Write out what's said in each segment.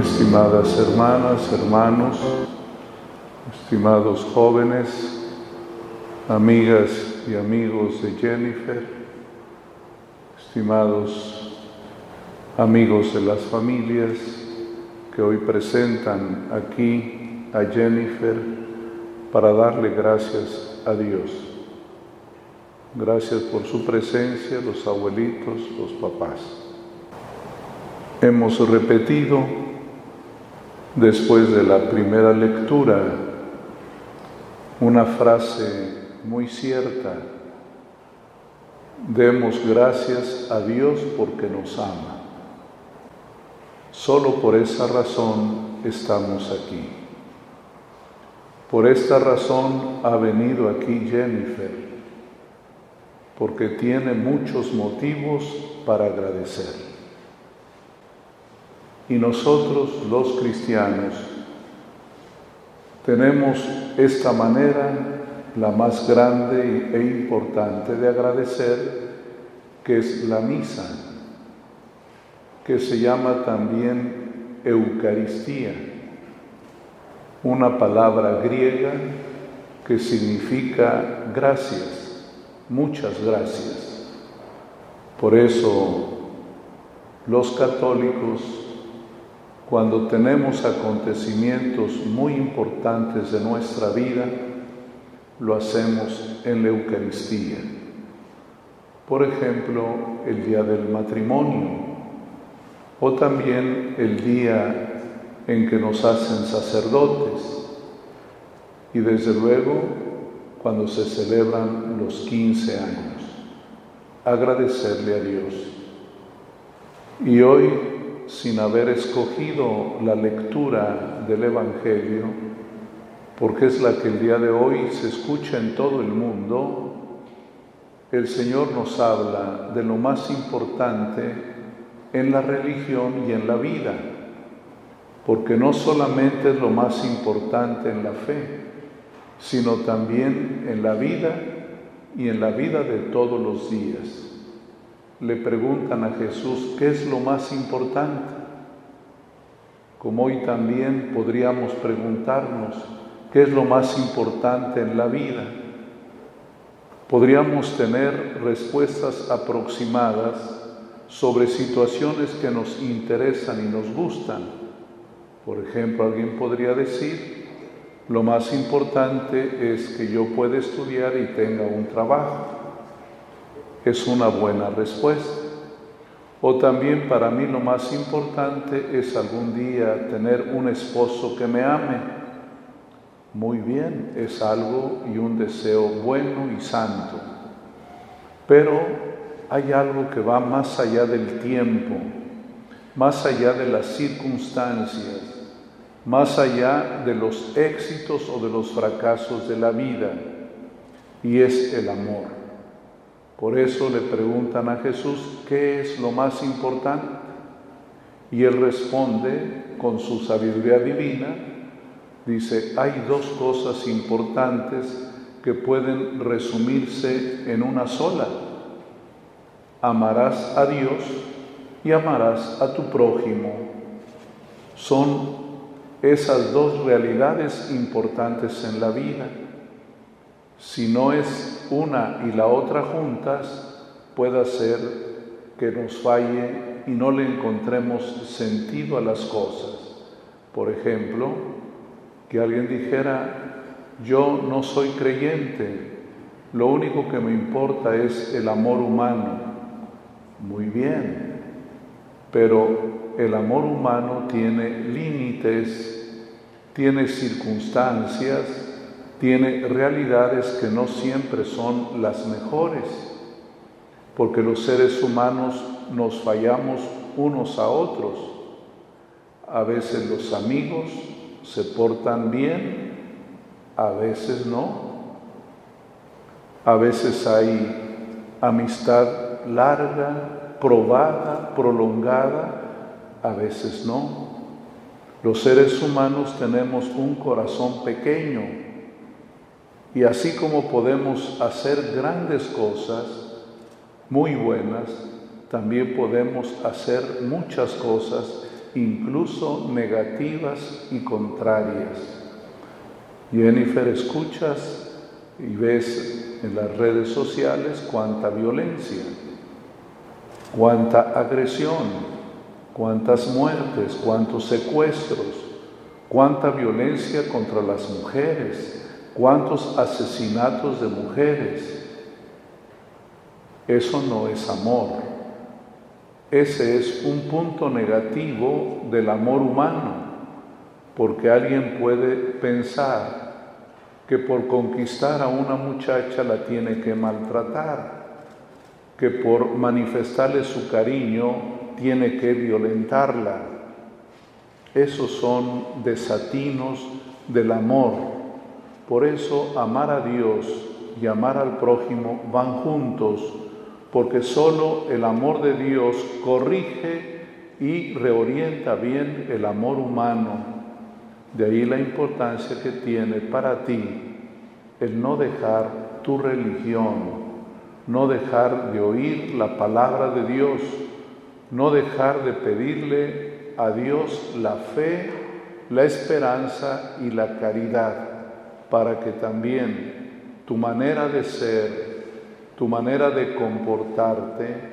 estimadas hermanas, hermanos, estimados jóvenes, amigas y amigos de Jennifer, estimados amigos de las familias que hoy presentan aquí a Jennifer para darle gracias a Dios. Gracias por su presencia, los abuelitos, los papás. Hemos repetido después de la primera lectura una frase muy cierta. Demos gracias a Dios porque nos ama. Solo por esa razón estamos aquí. Por esta razón ha venido aquí Jennifer, porque tiene muchos motivos para agradecer. Y nosotros los cristianos tenemos esta manera, la más grande e importante de agradecer, que es la misa, que se llama también Eucaristía, una palabra griega que significa gracias, muchas gracias. Por eso los católicos cuando tenemos acontecimientos muy importantes de nuestra vida, lo hacemos en la Eucaristía. Por ejemplo, el día del matrimonio o también el día en que nos hacen sacerdotes y desde luego cuando se celebran los 15 años. Agradecerle a Dios. Y hoy sin haber escogido la lectura del Evangelio, porque es la que el día de hoy se escucha en todo el mundo, el Señor nos habla de lo más importante en la religión y en la vida, porque no solamente es lo más importante en la fe, sino también en la vida y en la vida de todos los días le preguntan a Jesús, ¿qué es lo más importante? Como hoy también podríamos preguntarnos, ¿qué es lo más importante en la vida? Podríamos tener respuestas aproximadas sobre situaciones que nos interesan y nos gustan. Por ejemplo, alguien podría decir, lo más importante es que yo pueda estudiar y tenga un trabajo es una buena respuesta. O también para mí lo más importante es algún día tener un esposo que me ame. Muy bien, es algo y un deseo bueno y santo. Pero hay algo que va más allá del tiempo, más allá de las circunstancias, más allá de los éxitos o de los fracasos de la vida, y es el amor. Por eso le preguntan a Jesús, ¿qué es lo más importante? Y él responde con su sabiduría divina, dice, hay dos cosas importantes que pueden resumirse en una sola. Amarás a Dios y amarás a tu prójimo. Son esas dos realidades importantes en la vida. Si no es una y la otra juntas, puede ser que nos falle y no le encontremos sentido a las cosas. Por ejemplo, que alguien dijera, yo no soy creyente, lo único que me importa es el amor humano. Muy bien, pero el amor humano tiene límites, tiene circunstancias, tiene realidades que no siempre son las mejores, porque los seres humanos nos fallamos unos a otros. A veces los amigos se portan bien, a veces no. A veces hay amistad larga, probada, prolongada, a veces no. Los seres humanos tenemos un corazón pequeño, y así como podemos hacer grandes cosas, muy buenas, también podemos hacer muchas cosas incluso negativas y contrarias. Jennifer, escuchas y ves en las redes sociales cuánta violencia, cuánta agresión, cuántas muertes, cuántos secuestros, cuánta violencia contra las mujeres, cuántos asesinatos de mujeres. Eso no es amor. Ese es un punto negativo del amor humano, porque alguien puede pensar que por conquistar a una muchacha la tiene que maltratar, que por manifestarle su cariño tiene que violentarla. Esos son desatinos del amor. Por eso amar a Dios y amar al prójimo van juntos, porque solo el amor de Dios corrige y reorienta bien el amor humano. De ahí la importancia que tiene para ti el no dejar tu religión, no dejar de oír la palabra de Dios, no dejar de pedirle a Dios la fe, la esperanza y la caridad, para que también tu manera de ser, tu manera de comportarte,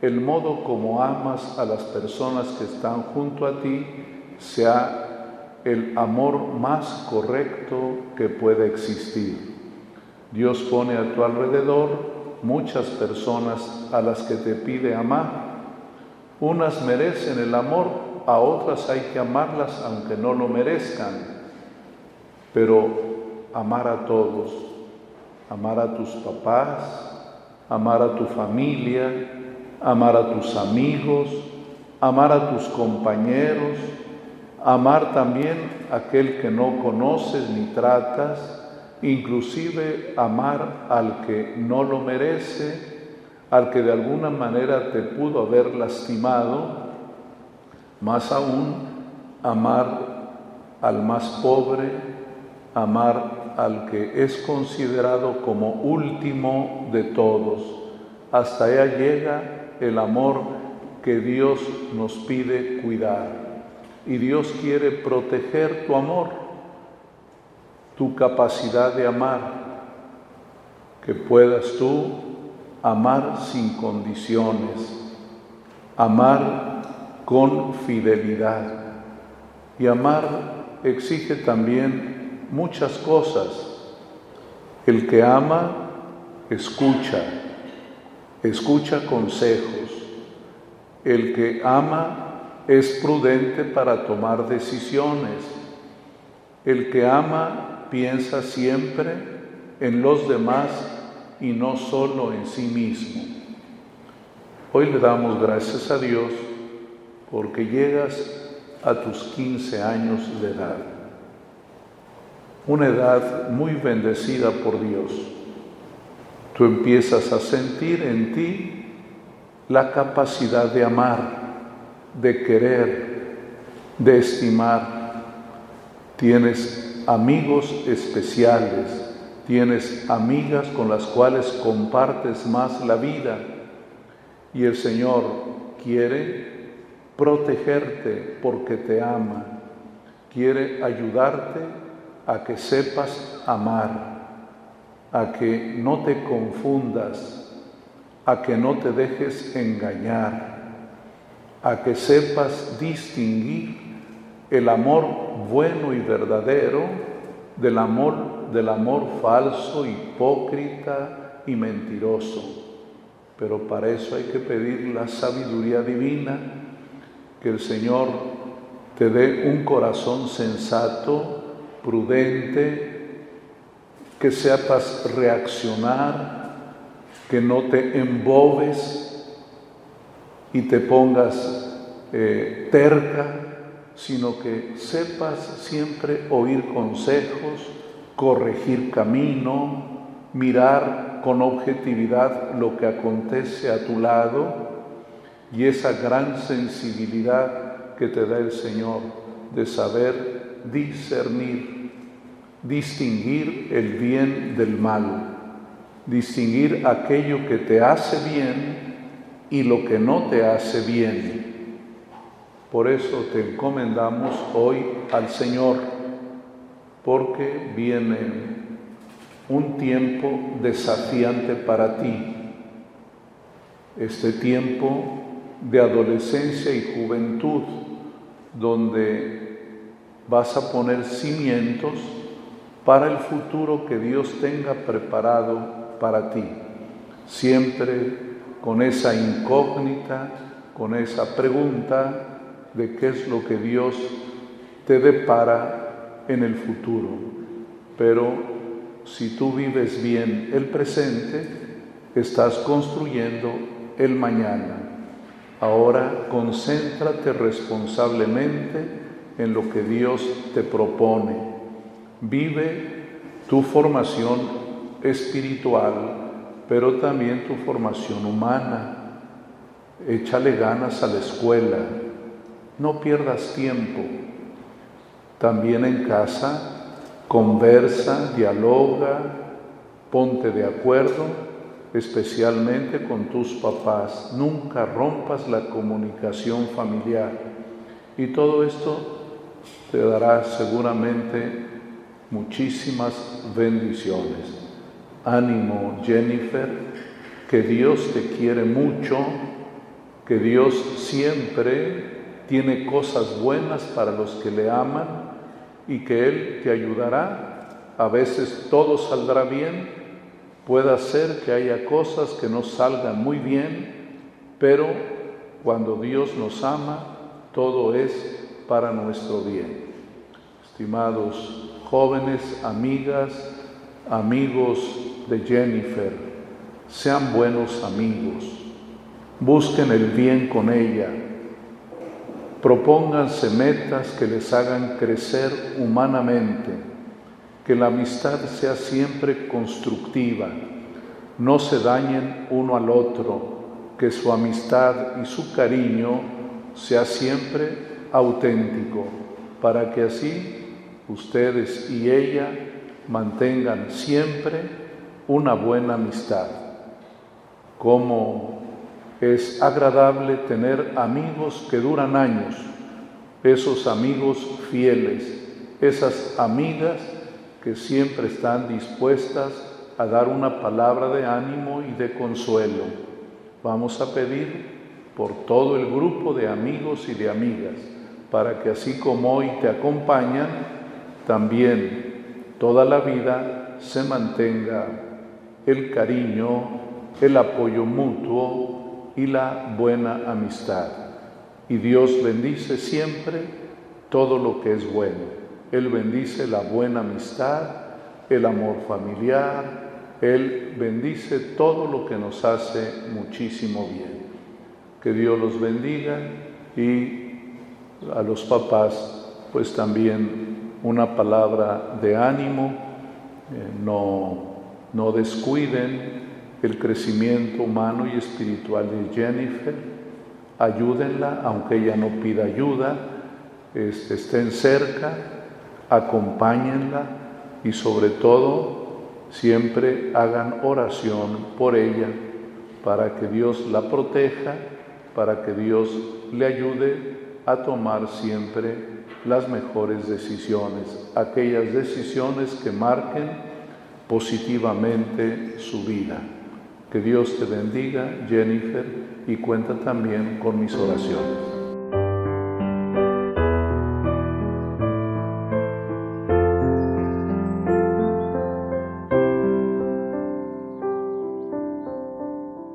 el modo como amas a las personas que están junto a ti, sea el amor más correcto que pueda existir. Dios pone a tu alrededor muchas personas a las que te pide amar unas merecen el amor, a otras hay que amarlas aunque no lo merezcan. Pero amar a todos, amar a tus papás, amar a tu familia, amar a tus amigos, amar a tus compañeros, amar también a aquel que no conoces ni tratas, inclusive amar al que no lo merece, al que de alguna manera te pudo haber lastimado, más aún amar al más pobre, amar al que es considerado como último de todos. Hasta allá llega el amor que Dios nos pide cuidar. Y Dios quiere proteger tu amor, tu capacidad de amar, que puedas tú amar sin condiciones, amar con fidelidad. Y amar exige también muchas cosas. El que ama, escucha, escucha consejos. El que ama es prudente para tomar decisiones. El que ama piensa siempre en los demás y no solo en sí mismo. Hoy le damos gracias a Dios porque llegas a tus 15 años de edad, una edad muy bendecida por Dios. Tú empiezas a sentir en ti la capacidad de amar, de querer, de estimar. Tienes amigos especiales, tienes amigas con las cuales compartes más la vida y el Señor quiere protegerte porque te ama, quiere ayudarte a que sepas amar, a que no te confundas, a que no te dejes engañar, a que sepas distinguir el amor bueno y verdadero del amor del amor falso, hipócrita y mentiroso. Pero para eso hay que pedir la sabiduría divina, que el Señor te dé un corazón sensato, prudente, que sepas reaccionar, que no te embobes y te pongas eh, terca, sino que sepas siempre oír consejos, corregir camino, mirar con objetividad lo que acontece a tu lado y esa gran sensibilidad que te da el Señor de saber discernir, distinguir el bien del mal, distinguir aquello que te hace bien y lo que no te hace bien. Por eso te encomendamos hoy al Señor, porque viene un tiempo desafiante para ti, este tiempo de adolescencia y juventud, donde vas a poner cimientos para el futuro que Dios tenga preparado para ti, siempre con esa incógnita, con esa pregunta de qué es lo que Dios te depara en el futuro. Pero si tú vives bien el presente, estás construyendo el mañana. Ahora concéntrate responsablemente en lo que Dios te propone. Vive tu formación espiritual, pero también tu formación humana. Échale ganas a la escuela. No pierdas tiempo. También en casa, conversa, dialoga, ponte de acuerdo especialmente con tus papás. Nunca rompas la comunicación familiar. Y todo esto te dará seguramente muchísimas bendiciones. Ánimo, Jennifer, que Dios te quiere mucho, que Dios siempre tiene cosas buenas para los que le aman y que Él te ayudará. A veces todo saldrá bien, Puede ser que haya cosas que no salgan muy bien, pero cuando Dios nos ama, todo es para nuestro bien. Estimados jóvenes, amigas, amigos de Jennifer, sean buenos amigos, busquen el bien con ella, propónganse metas que les hagan crecer humanamente que la amistad sea siempre constructiva, no se dañen uno al otro, que su amistad y su cariño sea siempre auténtico, para que así ustedes y ella mantengan siempre una buena amistad. Como es agradable tener amigos que duran años, esos amigos fieles, esas amigas que siempre están dispuestas a dar una palabra de ánimo y de consuelo. Vamos a pedir por todo el grupo de amigos y de amigas, para que así como hoy te acompañan, también toda la vida se mantenga el cariño, el apoyo mutuo y la buena amistad. Y Dios bendice siempre todo lo que es bueno. Él bendice la buena amistad, el amor familiar, Él bendice todo lo que nos hace muchísimo bien. Que Dios los bendiga y a los papás pues también una palabra de ánimo, eh, no, no descuiden el crecimiento humano y espiritual de Jennifer, ayúdenla aunque ella no pida ayuda, este, estén cerca acompáñenla y sobre todo siempre hagan oración por ella para que Dios la proteja, para que Dios le ayude a tomar siempre las mejores decisiones, aquellas decisiones que marquen positivamente su vida. Que Dios te bendiga, Jennifer, y cuenta también con mis oraciones.